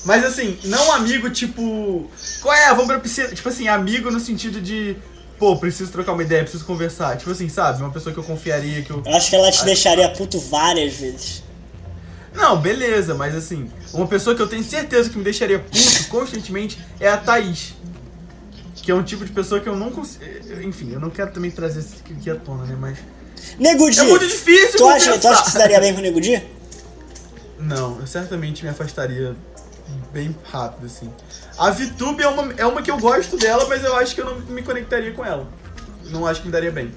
Mas assim, não amigo tipo. Qual é? Vamos pra piscina. Tipo assim, amigo no sentido de. Pô, preciso trocar uma ideia, preciso conversar. Tipo assim, sabe? Uma pessoa que eu confiaria, que eu. Eu acho que ela te deixaria puto várias vezes. Não, beleza, mas assim, uma pessoa que eu tenho certeza que me deixaria puto constantemente é a Thaís. Que é um tipo de pessoa que eu não consigo. Enfim, eu não quero também trazer isso aqui à tona, né? Mas. Nego Di, É muito difícil tu acha, tu acha que se daria bem com o Nego Di? Não, eu certamente me afastaria bem rápido, assim. A VTube é uma, é uma que eu gosto dela, mas eu acho que eu não me conectaria com ela. Não acho que me daria bem.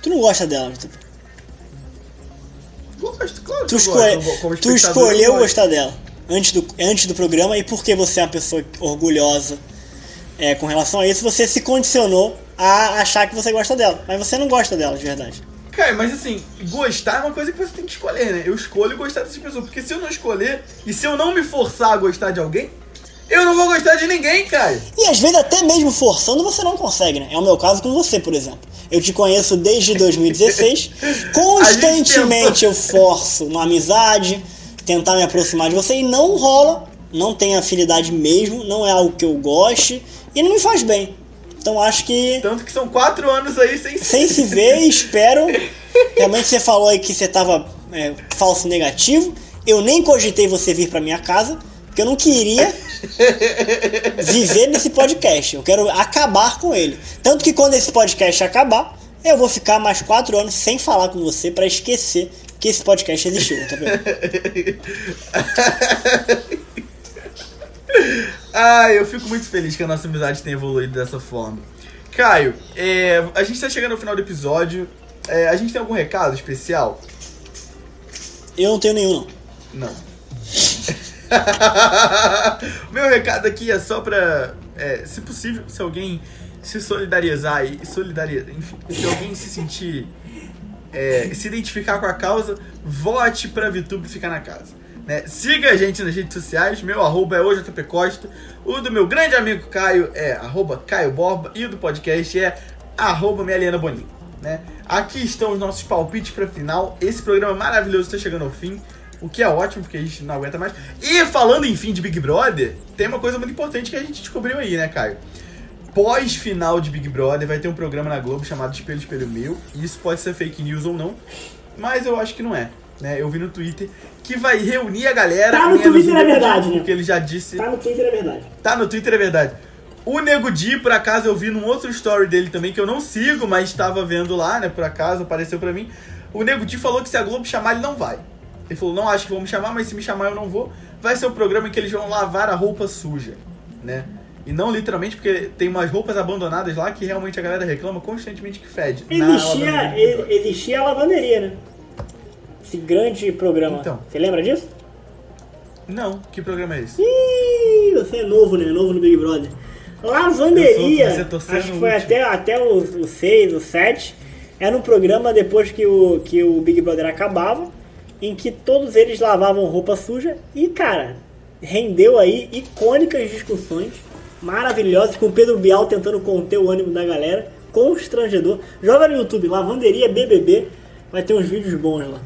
Tu não gosta dela, Vitor. Gosto, claro que Tu, escolhe- gosto. Tu escolheu gostar dela antes do, antes do programa e porque você é uma pessoa orgulhosa é, com relação a isso, você se condicionou a achar que você gosta dela. Mas você não gosta dela, de verdade. Cara, mas assim, gostar é uma coisa que você tem que escolher, né? Eu escolho gostar dessas pessoas. Porque se eu não escolher, e se eu não me forçar a gostar de alguém, eu não vou gostar de ninguém, cara. E às vezes até mesmo forçando você não consegue, né? É o meu caso com você, por exemplo. Eu te conheço desde 2016. Constantemente eu forço uma amizade, tentar me aproximar de você e não rola. Não tem afinidade mesmo, não é algo que eu goste e não me faz bem. Então acho que Tanto que são quatro anos aí sem sem se ver, espero. Realmente você falou aí que você tava é, falso negativo. Eu nem cogitei você vir pra minha casa, porque eu não queria viver nesse podcast. Eu quero acabar com ele. Tanto que quando esse podcast acabar, eu vou ficar mais quatro anos sem falar com você pra esquecer que esse podcast existiu, tá vendo? Ah, eu fico muito feliz que a nossa amizade tenha evoluído dessa forma. Caio, é, a gente tá chegando ao final do episódio. É, a gente tem algum recado especial? Eu não tenho nenhum, não. Não. Meu recado aqui é só pra, é, se possível, se alguém se solidarizar e solidarizar, enfim, se alguém se sentir, é, se identificar com a causa, vote pra VTube ficar na casa. né? Siga a gente nas redes sociais, meu arroba é OJP Costa, o do meu grande amigo Caio é arroba Caio Borba e o do podcast é arroba Meliana Boninho. Né? Aqui estão os nossos palpites pra final. Esse programa maravilhoso está chegando ao fim. O que é ótimo, porque a gente não aguenta mais. E falando em fim de Big Brother, tem uma coisa muito importante que a gente descobriu aí, né, Caio? Pós-final de Big Brother, vai ter um programa na Globo chamado Espelho Espelho Meu. E isso pode ser fake news ou não, mas eu acho que não é. Né? Eu vi no Twitter que vai reunir a galera. Tá no Twitter, é verdade, né? Porque ele já disse. no Twitter, é verdade. Tá no Twitter, é verdade. O Nego Di, por acaso, eu vi num outro story dele também, que eu não sigo, mas estava vendo lá, né? Por acaso, apareceu pra mim. O Nego Di falou que se a Globo chamar, ele não vai. Ele falou, não acho que vão me chamar, mas se me chamar eu não vou. Vai ser o programa em que eles vão lavar a roupa suja, né? E não literalmente, porque tem umas roupas abandonadas lá que realmente a galera reclama constantemente que fede. Existia, existia a lavanderia, né? Esse grande programa. Então. Você lembra disso? Não, que programa é esse? Ih, você é novo, né? Novo no Big Brother. Lavanderia. Sou- Acho que foi até, até o 6, o 7. Era um programa depois que o, que o Big Brother acabava, em que todos eles lavavam roupa suja e, cara, rendeu aí icônicas discussões maravilhosas com o Pedro Bial tentando conter o ânimo da galera. Constrangedor. Joga no YouTube, Lavanderia BBB. Vai ter uns vídeos bons lá.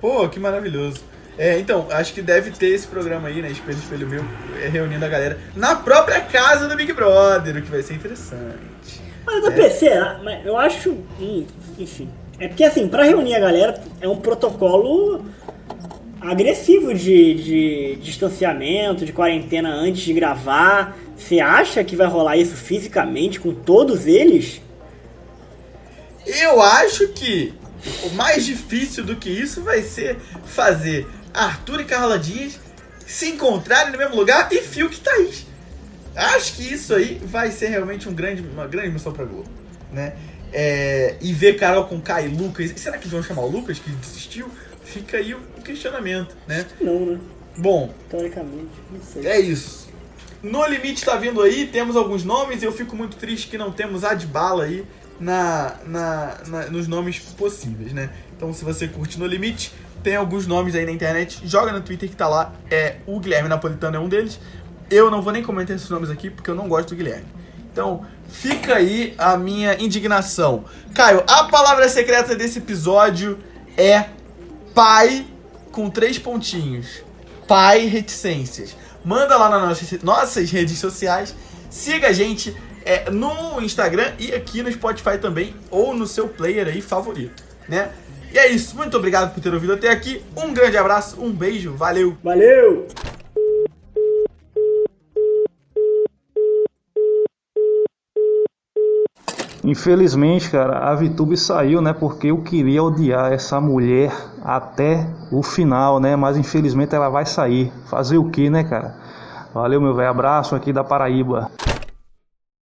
Pô, que maravilhoso. É, então, acho que deve ter esse programa aí, né? Espelho, espelho meu, é, reunindo a galera na própria casa do Big Brother, o que vai ser interessante. Mas da PC, ah, mas eu acho. hum, Enfim. É porque assim, pra reunir a galera é um protocolo agressivo de, de distanciamento, de quarentena antes de gravar. Você acha que vai rolar isso fisicamente com todos eles? Eu acho que o mais difícil do que isso vai ser fazer Arthur e Carla Dias se encontrarem no mesmo lugar e Fiuk e Thaís. Acho que isso aí vai ser realmente um grande, uma grande missão pra Globo, né? É, e ver Carol com Kai e Lucas. Será que vão chamar o Lucas que desistiu? Fica aí o questionamento, né? Não, né? Bom, Teoricamente, não sei. é isso. No limite tá vindo aí, temos alguns nomes. Eu fico muito triste que não temos Adbala aí na, na, na- nos nomes possíveis, né? Então, se você curte No Limite, tem alguns nomes aí na internet. Joga no Twitter que tá lá. É o Guilherme Napolitano é um deles. Eu não vou nem comentar esses nomes aqui porque eu não gosto do Guilherme. Então, fica aí a minha indignação. Caio, a palavra secreta desse episódio é pai com três pontinhos. Pai Reticências. Manda lá nas nossas, nossas redes sociais. Siga a gente é, no Instagram e aqui no Spotify também, ou no seu player aí favorito, né? E é isso. Muito obrigado por ter ouvido até aqui. Um grande abraço, um beijo, valeu! Valeu! Infelizmente, cara, a Vitube saiu, né? Porque eu queria odiar essa mulher até o final, né? Mas infelizmente ela vai sair. Fazer o que, né, cara? Valeu, meu velho. Abraço aqui da Paraíba.